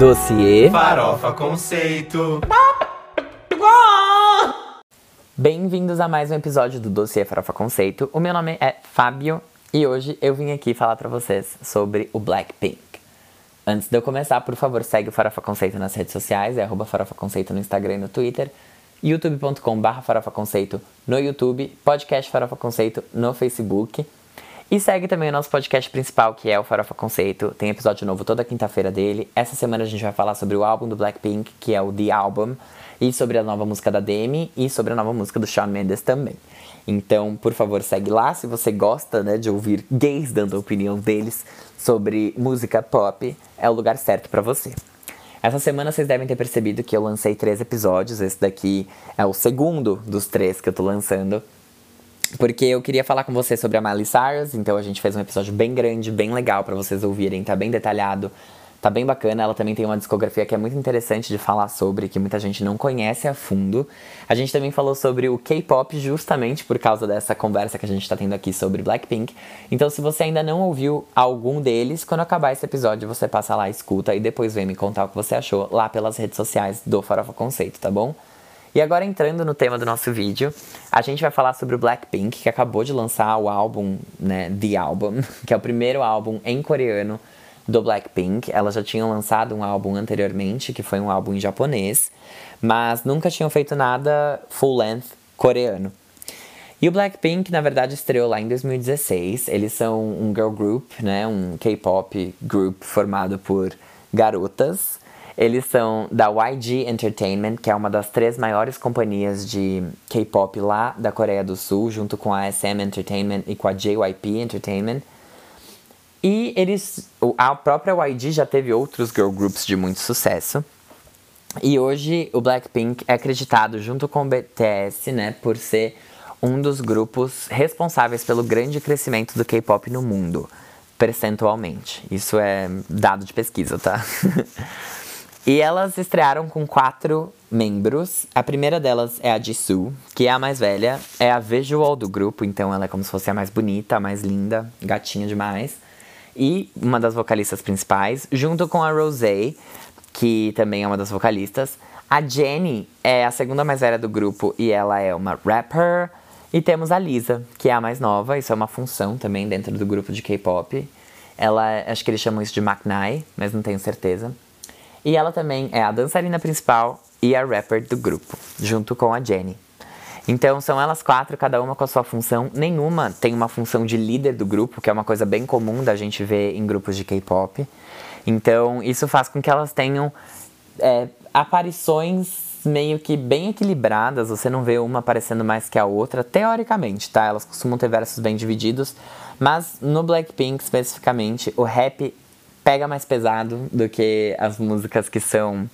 Dossiê Farofa Conceito. Bem-vindos a mais um episódio do Dossiê Farofa Conceito. O meu nome é Fábio e hoje eu vim aqui falar pra vocês sobre o Blackpink. Antes de eu começar, por favor, segue o Farofa Conceito nas redes sociais, é arroba Farofa Conceito no Instagram e no Twitter, youtube.com.br Farofa Conceito no YouTube, podcast Farofa Conceito no Facebook. E segue também o nosso podcast principal, que é o Farofa Conceito. Tem episódio novo toda quinta-feira dele. Essa semana a gente vai falar sobre o álbum do Blackpink, que é o The Album, e sobre a nova música da Demi e sobre a nova música do Shawn Mendes também. Então, por favor, segue lá se você gosta né, de ouvir gays dando a opinião deles sobre música pop, é o lugar certo para você. Essa semana vocês devem ter percebido que eu lancei três episódios. Esse daqui é o segundo dos três que eu tô lançando. Porque eu queria falar com vocês sobre a Miley Cyrus, então a gente fez um episódio bem grande, bem legal para vocês ouvirem, tá bem detalhado, tá bem bacana. Ela também tem uma discografia que é muito interessante de falar sobre, que muita gente não conhece a fundo. A gente também falou sobre o K-pop justamente por causa dessa conversa que a gente tá tendo aqui sobre Blackpink. Então, se você ainda não ouviu algum deles, quando acabar esse episódio, você passa lá, escuta e depois vem me contar o que você achou lá pelas redes sociais do Farofa Conceito, tá bom? E agora entrando no tema do nosso vídeo, a gente vai falar sobre o Blackpink, que acabou de lançar o álbum, né, The Album, que é o primeiro álbum em coreano do Blackpink. Elas já tinham lançado um álbum anteriormente, que foi um álbum em japonês, mas nunca tinham feito nada full length coreano. E o Blackpink, na verdade, estreou lá em 2016. Eles são um girl group, né, um K-pop group formado por garotas. Eles são da YG Entertainment, que é uma das três maiores companhias de K-pop lá da Coreia do Sul, junto com a SM Entertainment e com a JYP Entertainment. E eles, a própria YG já teve outros girl groups de muito sucesso. E hoje o Blackpink é acreditado junto com o BTS, né, por ser um dos grupos responsáveis pelo grande crescimento do K-pop no mundo, percentualmente. Isso é dado de pesquisa, tá? E elas estrearam com quatro membros. A primeira delas é a Jisoo, que é a mais velha, é a visual do grupo, então ela é como se fosse a mais bonita, a mais linda, gatinha demais. E uma das vocalistas principais, junto com a Rosé, que também é uma das vocalistas. A Jenny é a segunda mais velha do grupo e ela é uma rapper. E temos a Lisa, que é a mais nova, isso é uma função também dentro do grupo de K-pop. Ela, acho que eles chamam isso de Maknae, mas não tenho certeza. E ela também é a dançarina principal e a rapper do grupo, junto com a Jenny. Então são elas quatro, cada uma com a sua função. Nenhuma tem uma função de líder do grupo, que é uma coisa bem comum da gente ver em grupos de K-pop. Então isso faz com que elas tenham é, aparições meio que bem equilibradas. Você não vê uma aparecendo mais que a outra, teoricamente, tá? Elas costumam ter versos bem divididos. Mas no Blackpink especificamente, o rap pega mais pesado do que as músicas que são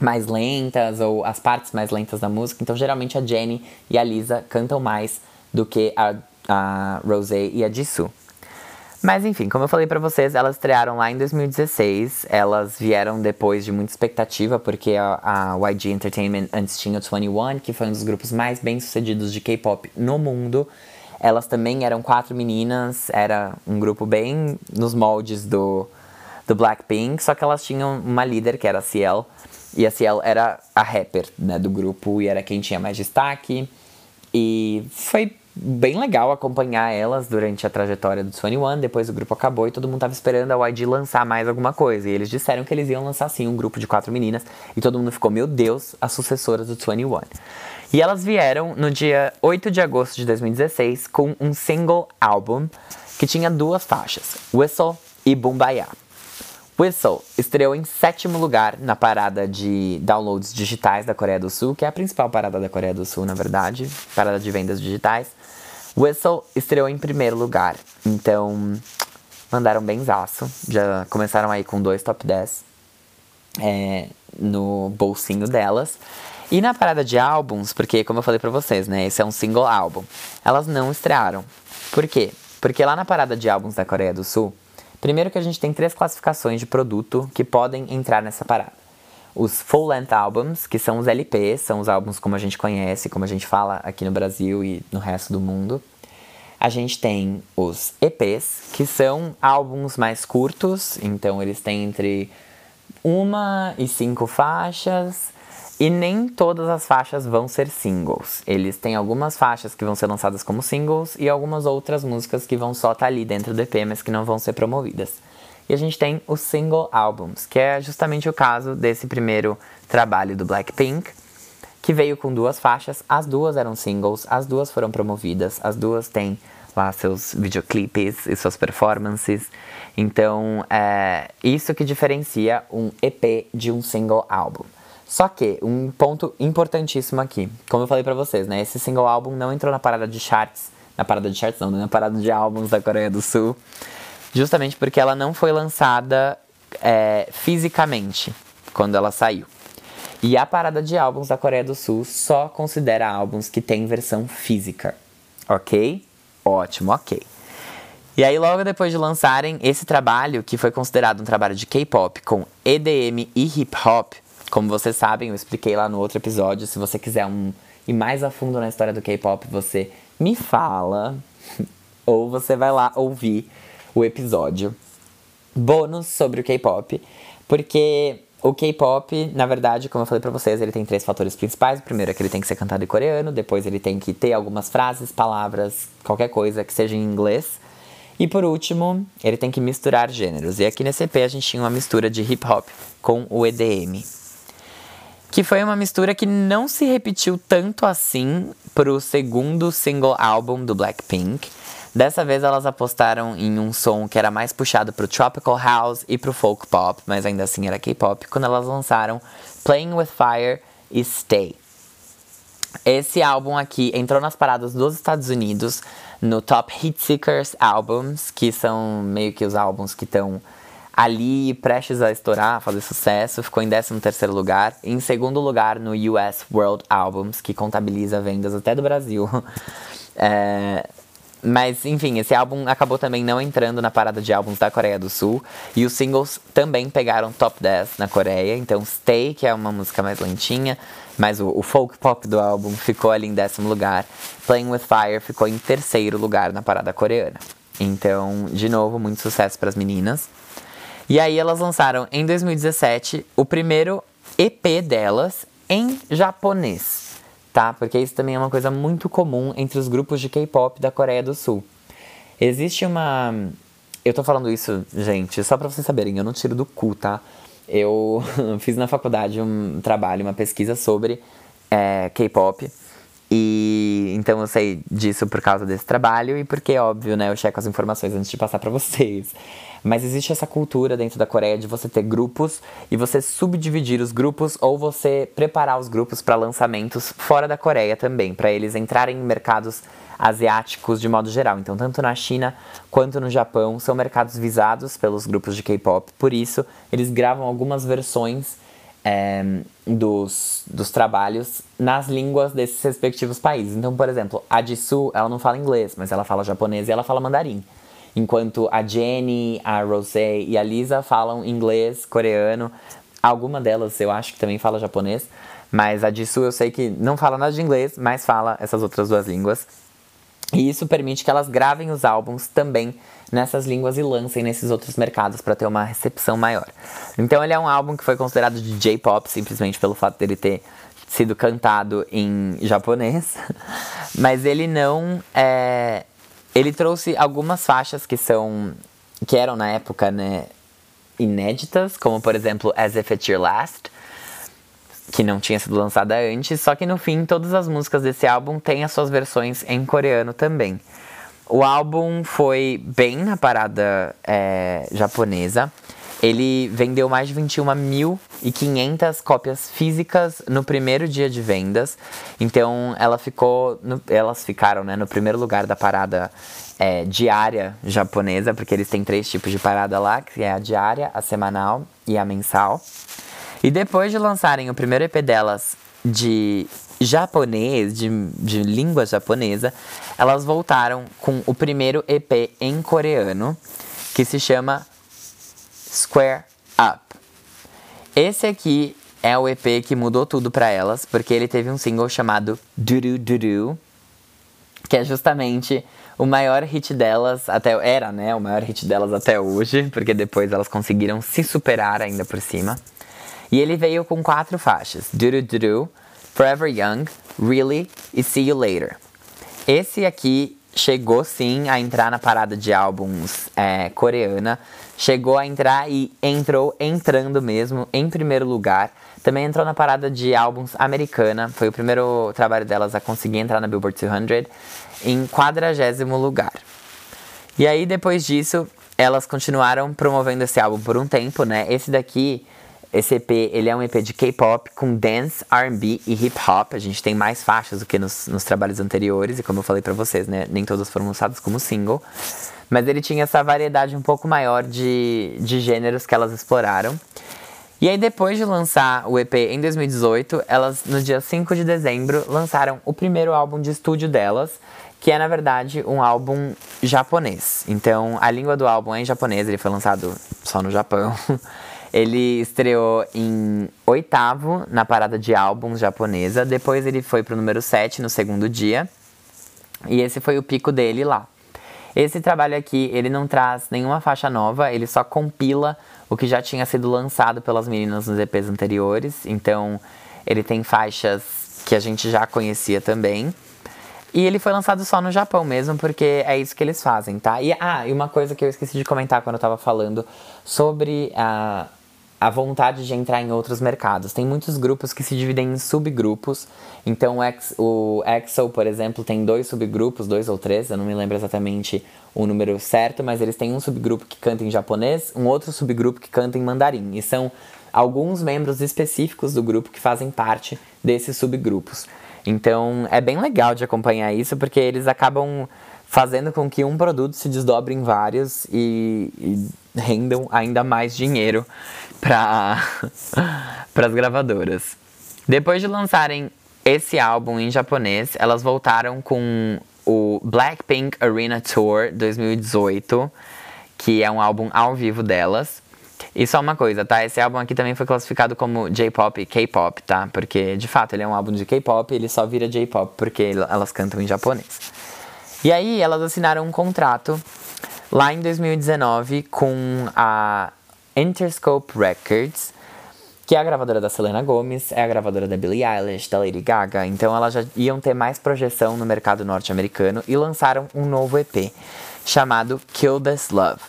mais lentas ou as partes mais lentas da música. Então, geralmente a Jenny e a Lisa cantam mais do que a, a Rosé e a Jisoo. Mas enfim, como eu falei para vocês, elas estrearam lá em 2016. Elas vieram depois de muita expectativa, porque a, a YG Entertainment antes tinha o 21, que foi um dos grupos mais bem sucedidos de K-pop no mundo. Elas também eram quatro meninas, era um grupo bem nos moldes do, do Blackpink, só que elas tinham uma líder que era a Ciel, e a Ciel era a rapper né, do grupo e era quem tinha mais destaque. E foi bem legal acompanhar elas durante a trajetória do 21. Depois o grupo acabou e todo mundo tava esperando a YG lançar mais alguma coisa. E eles disseram que eles iam lançar sim um grupo de quatro meninas. E todo mundo ficou, meu Deus, as sucessoras do 21. E elas vieram no dia 8 de agosto de 2016 com um single álbum que tinha duas faixas, Whistle e Bumbaya. Whistle estreou em sétimo lugar na parada de downloads digitais da Coreia do Sul, que é a principal parada da Coreia do Sul, na verdade, parada de vendas digitais. Whistle estreou em primeiro lugar, então mandaram benzaço. Já começaram aí com dois top 10 é, no bolsinho delas. E na parada de álbuns, porque como eu falei pra vocês, né, esse é um single álbum, elas não estrearam. Por quê? Porque lá na parada de álbuns da Coreia do Sul, Primeiro que a gente tem três classificações de produto que podem entrar nessa parada. Os full length albums, que são os LPs, são os álbuns como a gente conhece, como a gente fala aqui no Brasil e no resto do mundo. A gente tem os EPs, que são álbuns mais curtos, então eles têm entre uma e cinco faixas. E nem todas as faixas vão ser singles. Eles têm algumas faixas que vão ser lançadas como singles e algumas outras músicas que vão só estar tá ali dentro do EP, mas que não vão ser promovidas. E a gente tem os single albums, que é justamente o caso desse primeiro trabalho do Blackpink, que veio com duas faixas. As duas eram singles, as duas foram promovidas, as duas têm lá seus videoclipes e suas performances. Então, é isso que diferencia um EP de um single álbum. Só que, um ponto importantíssimo aqui, como eu falei pra vocês, né? Esse single álbum não entrou na parada de charts, na parada de charts não, né? na parada de álbuns da Coreia do Sul, justamente porque ela não foi lançada é, fisicamente quando ela saiu. E a parada de álbuns da Coreia do Sul só considera álbuns que têm versão física, ok? Ótimo, ok. E aí, logo depois de lançarem esse trabalho, que foi considerado um trabalho de K-pop com EDM e hip hop, como vocês sabem, eu expliquei lá no outro episódio. Se você quiser um, ir mais a fundo na história do K-pop, você me fala. ou você vai lá ouvir o episódio bônus sobre o K-pop. Porque o K-pop, na verdade, como eu falei pra vocês, ele tem três fatores principais. O primeiro é que ele tem que ser cantado em coreano, depois ele tem que ter algumas frases, palavras, qualquer coisa que seja em inglês. E por último, ele tem que misturar gêneros. E aqui nesse EP a gente tinha uma mistura de hip hop com o EDM que foi uma mistura que não se repetiu tanto assim pro segundo single álbum do Blackpink. Dessa vez elas apostaram em um som que era mais puxado pro tropical house e pro folk pop, mas ainda assim era K-pop, quando elas lançaram Playing with Fire e Stay. Esse álbum aqui entrou nas paradas dos Estados Unidos no Top Hit Seekers Albums, que são meio que os álbuns que estão ali prestes a estourar, fazer sucesso, ficou em 13º lugar. Em segundo lugar no US World Albums, que contabiliza vendas até do Brasil. é, mas, enfim, esse álbum acabou também não entrando na parada de álbuns da Coreia do Sul. E os singles também pegaram top 10 na Coreia. Então, Stay, que é uma música mais lentinha, mas o, o folk pop do álbum ficou ali em décimo lugar. Playing with Fire ficou em terceiro lugar na parada coreana. Então, de novo, muito sucesso para as meninas. E aí elas lançaram em 2017 o primeiro EP delas em japonês, tá? Porque isso também é uma coisa muito comum entre os grupos de K-pop da Coreia do Sul. Existe uma. Eu tô falando isso, gente, só pra vocês saberem, eu não tiro do cu, tá? Eu fiz na faculdade um trabalho, uma pesquisa sobre é, K-pop. E então eu sei disso por causa desse trabalho e porque, óbvio, né, eu checo as informações antes de passar para vocês. Mas existe essa cultura dentro da Coreia de você ter grupos e você subdividir os grupos ou você preparar os grupos para lançamentos fora da Coreia também, para eles entrarem em mercados asiáticos de modo geral. Então, tanto na China quanto no Japão são mercados visados pelos grupos de K-pop. Por isso, eles gravam algumas versões é, dos, dos trabalhos nas línguas desses respectivos países. Então, por exemplo, a Jisoo, ela não fala inglês, mas ela fala japonês e ela fala mandarim. Enquanto a Jenny, a Rosé e a Lisa falam inglês, coreano. Alguma delas eu acho que também fala japonês. Mas a Jisoo eu sei que não fala nada de inglês, mas fala essas outras duas línguas. E isso permite que elas gravem os álbuns também nessas línguas e lancem nesses outros mercados para ter uma recepção maior. Então ele é um álbum que foi considerado de J-pop simplesmente pelo fato dele ter sido cantado em japonês, mas ele não é, ele trouxe algumas faixas que são que eram na época, né, inéditas, como por exemplo As If It's Your Last, que não tinha sido lançada antes, só que no fim todas as músicas desse álbum têm as suas versões em coreano também. O álbum foi bem na parada é, japonesa. Ele vendeu mais de 21.500 cópias físicas no primeiro dia de vendas. Então, ela ficou no, elas ficaram né, no primeiro lugar da parada é, diária japonesa, porque eles têm três tipos de parada lá, que é a diária, a semanal e a mensal. E depois de lançarem o primeiro EP delas de japonês, de, de língua japonesa, elas voltaram com o primeiro EP em coreano, que se chama Square Up. Esse aqui é o EP que mudou tudo para elas, porque ele teve um single chamado Dudu Dudu, que é justamente o maior hit delas até era, né, o maior hit delas até hoje, porque depois elas conseguiram se superar ainda por cima. E ele veio com quatro faixas: Do Do, Forever Young, Really e See You Later. Esse aqui chegou sim a entrar na parada de álbuns é, coreana, chegou a entrar e entrou entrando mesmo em primeiro lugar. Também entrou na parada de álbuns americana, foi o primeiro trabalho delas a conseguir entrar na Billboard 200 em quadragésimo lugar. E aí depois disso, elas continuaram promovendo esse álbum por um tempo, né? Esse daqui esse EP, ele é um EP de K-pop com dance, R&B e hip hop. A gente tem mais faixas do que nos, nos trabalhos anteriores e como eu falei para vocês, né, nem todas foram lançadas como single. Mas ele tinha essa variedade um pouco maior de, de gêneros que elas exploraram. E aí depois de lançar o EP em 2018, elas no dia 5 de dezembro lançaram o primeiro álbum de estúdio delas, que é na verdade um álbum japonês. Então a língua do álbum é em japonês, ele foi lançado só no Japão. Ele estreou em oitavo na parada de álbuns japonesa. Depois ele foi pro número 7 no segundo dia. E esse foi o pico dele lá. Esse trabalho aqui, ele não traz nenhuma faixa nova, ele só compila o que já tinha sido lançado pelas meninas nos EPs anteriores. Então, ele tem faixas que a gente já conhecia também. E ele foi lançado só no Japão mesmo, porque é isso que eles fazem, tá? E, ah, e uma coisa que eu esqueci de comentar quando eu tava falando sobre a. A vontade de entrar em outros mercados. Tem muitos grupos que se dividem em subgrupos. Então o EXO, por exemplo, tem dois subgrupos, dois ou três, eu não me lembro exatamente o número certo, mas eles têm um subgrupo que canta em japonês, um outro subgrupo que canta em mandarim. E são alguns membros específicos do grupo que fazem parte desses subgrupos. Então é bem legal de acompanhar isso, porque eles acabam fazendo com que um produto se desdobre em vários e, e rendam ainda mais dinheiro para as gravadoras. Depois de lançarem esse álbum em japonês, elas voltaram com o Blackpink Arena Tour 2018, que é um álbum ao vivo delas. E só uma coisa, tá? Esse álbum aqui também foi classificado como J-pop e K-pop, tá? Porque, de fato, ele é um álbum de K-pop ele só vira J-pop porque elas cantam em japonês. E aí, elas assinaram um contrato lá em 2019 com a Interscope Records, que é a gravadora da Selena Gomez, é a gravadora da Billie Eilish, da Lady Gaga. Então elas já iam ter mais projeção no mercado norte-americano e lançaram um novo EP chamado Kill This Love.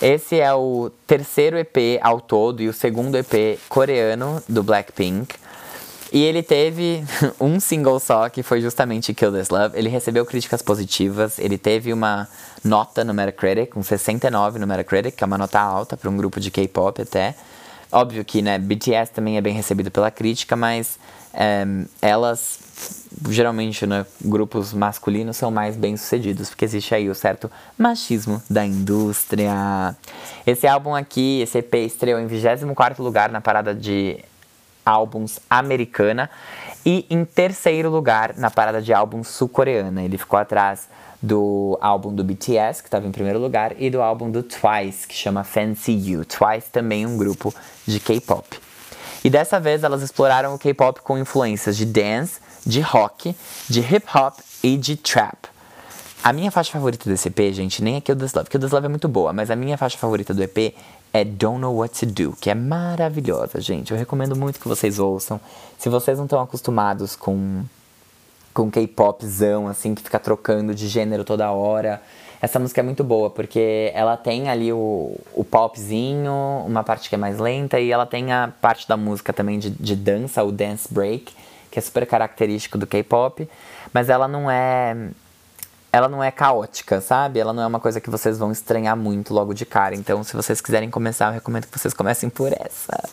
Esse é o terceiro EP ao todo e o segundo EP coreano do Blackpink. E ele teve um single só, que foi justamente Kill This Love. Ele recebeu críticas positivas, ele teve uma nota no Metacritic, um 69 no Metacritic, que é uma nota alta para um grupo de K-pop até. Óbvio que, né, BTS também é bem recebido pela crítica, mas é, elas, geralmente, né, grupos masculinos são mais bem sucedidos, porque existe aí o certo machismo da indústria. Esse álbum aqui, esse EP, estreou em 24º lugar na parada de álbuns americana e em terceiro lugar na parada de álbuns sul-coreana. Ele ficou atrás do álbum do BTS, que estava em primeiro lugar, e do álbum do Twice, que chama Fancy You. Twice também um grupo de K-pop. E dessa vez elas exploraram o K-pop com influências de dance, de rock, de hip hop e de trap. A minha faixa favorita desse EP, gente, nem é Kill This Love. Kill This Love é muito boa, mas a minha faixa favorita do EP é Don't Know What to Do, que é maravilhosa, gente. Eu recomendo muito que vocês ouçam. Se vocês não estão acostumados com com K-popzão, assim, que fica trocando de gênero toda hora. Essa música é muito boa, porque ela tem ali o, o popzinho, uma parte que é mais lenta, e ela tem a parte da música também de, de dança, o dance break, que é super característico do K-pop, mas ela não é. Ela não é caótica, sabe? Ela não é uma coisa que vocês vão estranhar muito logo de cara. Então, se vocês quiserem começar, eu recomendo que vocês comecem por essa.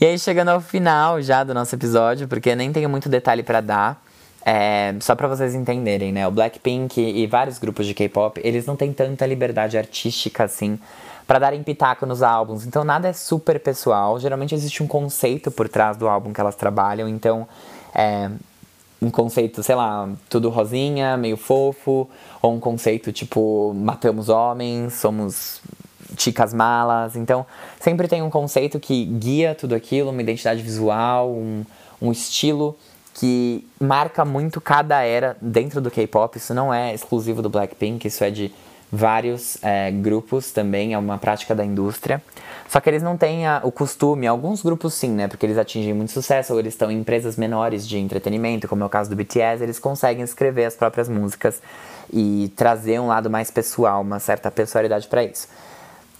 E aí, chegando ao final já do nosso episódio, porque nem tenho muito detalhe para dar. É, só para vocês entenderem, né? O Blackpink e vários grupos de K-pop, eles não têm tanta liberdade artística assim para darem pitaco nos álbuns. Então nada é super pessoal. Geralmente existe um conceito por trás do álbum que elas trabalham. Então é um conceito, sei lá, tudo rosinha, meio fofo, ou um conceito tipo matamos homens, somos chicas malas. Então sempre tem um conceito que guia tudo aquilo, uma identidade visual, um, um estilo que marca muito cada era dentro do K-pop. Isso não é exclusivo do Blackpink, isso é de vários é, grupos também, é uma prática da indústria. Só que eles não têm a, o costume, alguns grupos sim, né? Porque eles atingem muito sucesso, ou eles estão em empresas menores de entretenimento, como é o caso do BTS, eles conseguem escrever as próprias músicas e trazer um lado mais pessoal, uma certa pessoalidade para isso.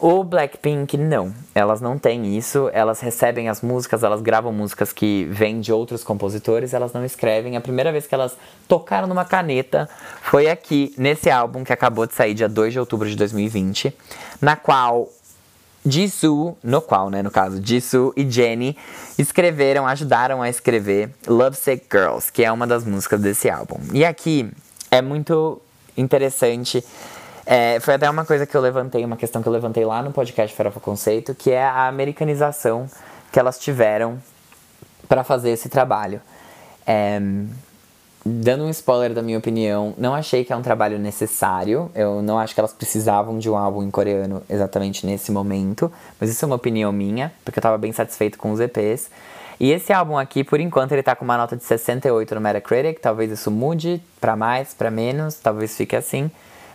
O Blackpink não, elas não têm isso, elas recebem as músicas, elas gravam músicas que vêm de outros compositores, elas não escrevem. A primeira vez que elas tocaram numa caneta foi aqui, nesse álbum que acabou de sair dia 2 de outubro de 2020, na qual Jisoo, no qual, né, no caso, Jisoo e Jennie escreveram, ajudaram a escrever Lovesick Girls, que é uma das músicas desse álbum. E aqui é muito interessante é, foi até uma coisa que eu levantei, uma questão que eu levantei lá no podcast Farofa Conceito, que é a americanização que elas tiveram para fazer esse trabalho. É, dando um spoiler da minha opinião, não achei que é um trabalho necessário. Eu não acho que elas precisavam de um álbum em coreano exatamente nesse momento. Mas isso é uma opinião minha, porque eu tava bem satisfeito com os EPs. E esse álbum aqui, por enquanto, ele tá com uma nota de 68 no Metacritic. Talvez isso mude para mais, para menos, talvez fique assim.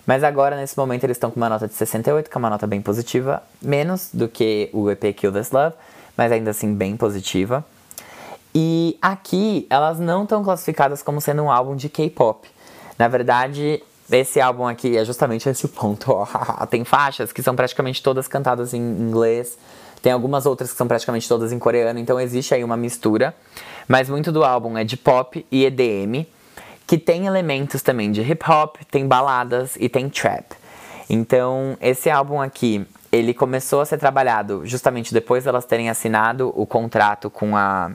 Mas agora, nesse momento, eles estão com uma nota de 68, que é uma nota bem positiva, menos do que o EP Kill This Love, mas ainda assim bem positiva. E aqui, elas não estão classificadas como sendo um álbum de K-pop. Na verdade, esse álbum aqui é justamente esse ponto. Tem faixas que são praticamente todas cantadas em inglês, tem algumas outras que são praticamente todas em coreano, então existe aí uma mistura. Mas muito do álbum é de pop e EDM que tem elementos também de hip hop, tem baladas e tem trap. Então, esse álbum aqui, ele começou a ser trabalhado justamente depois delas terem assinado o contrato com a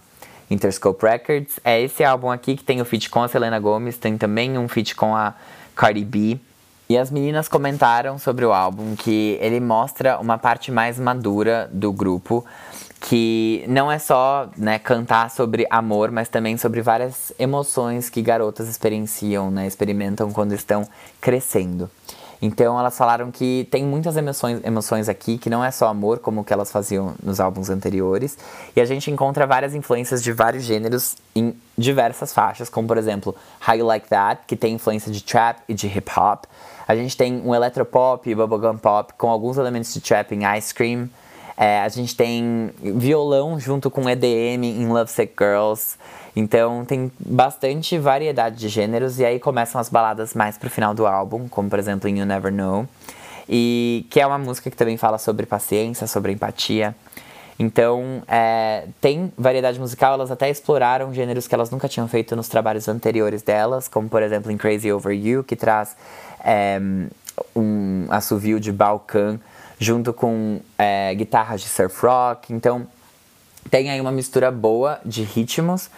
Interscope Records. É esse álbum aqui que tem o feat com a Selena Gomez, tem também um feat com a Cardi B. E as meninas comentaram sobre o álbum que ele mostra uma parte mais madura do grupo, que não é só né, cantar sobre amor, mas também sobre várias emoções que garotas experienciam, né, experimentam quando estão crescendo. Então elas falaram que tem muitas emoções, emoções aqui, que não é só amor, como que elas faziam nos álbuns anteriores. E a gente encontra várias influências de vários gêneros em diversas faixas, como por exemplo How You Like That, que tem influência de trap e de hip hop. A gente tem um electropop e bubblegum pop com alguns elementos de trap em Ice Cream. É, a gente tem violão junto com EDM em Love Sick Girls. Então tem bastante variedade de gêneros e aí começam as baladas mais pro final do álbum, como por exemplo em You Never Know. E que é uma música que também fala sobre paciência, sobre empatia. Então, é, tem variedade musical, elas até exploraram gêneros que elas nunca tinham feito nos trabalhos anteriores delas, como por exemplo em Crazy Over You, que traz é, um assovio de balcão junto com é, guitarras de surf rock. Então tem aí uma mistura boa de ritmos.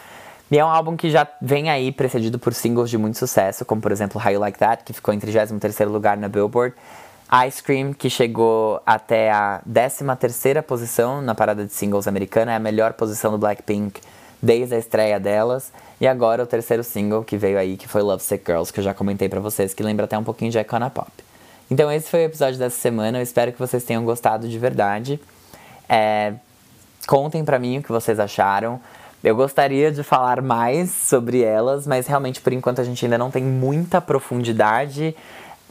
E é um álbum que já vem aí precedido por singles de muito sucesso, como por exemplo How You Like That, que ficou em 33º lugar na Billboard. Ice Cream, que chegou até a 13ª posição na parada de singles americana, é a melhor posição do Blackpink desde a estreia delas. E agora o terceiro single que veio aí, que foi Love Sick Girls, que eu já comentei pra vocês, que lembra até um pouquinho de Icona Pop. Então esse foi o episódio dessa semana. Eu espero que vocês tenham gostado de verdade. É, contem pra mim o que vocês acharam. Eu gostaria de falar mais sobre elas, mas realmente por enquanto a gente ainda não tem muita profundidade.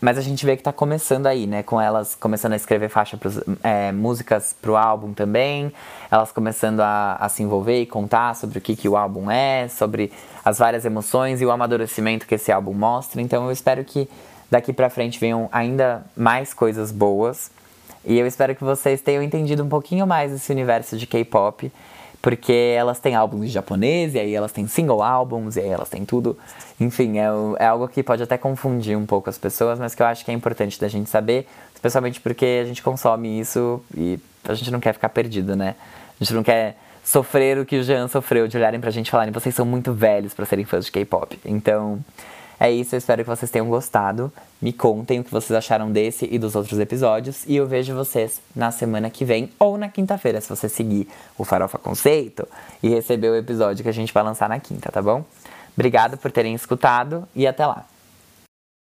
Mas a gente vê que tá começando aí, né? Com elas começando a escrever faixa pros, é, músicas pro álbum também. Elas começando a, a, se envolver e contar sobre o que, que o álbum é, sobre as várias emoções e o amadurecimento que esse álbum mostra. Então eu espero que daqui para frente venham ainda mais coisas boas. E eu espero que vocês tenham entendido um pouquinho mais esse universo de K-pop, porque elas têm álbuns japoneses, e aí elas têm single álbuns, e aí elas têm tudo. Enfim, é, é algo que pode até confundir um pouco as pessoas, mas que eu acho que é importante da gente saber, especialmente porque a gente consome isso e a gente não quer ficar perdido, né? A gente não quer sofrer o que o Jean sofreu de olharem pra gente e falarem, vocês são muito velhos para serem fãs de K-pop. Então, é isso, eu espero que vocês tenham gostado. Me contem o que vocês acharam desse e dos outros episódios. E eu vejo vocês na semana que vem ou na quinta-feira, se você seguir o Farofa Conceito e receber o episódio que a gente vai lançar na quinta, tá bom? Obrigado por terem escutado e até lá!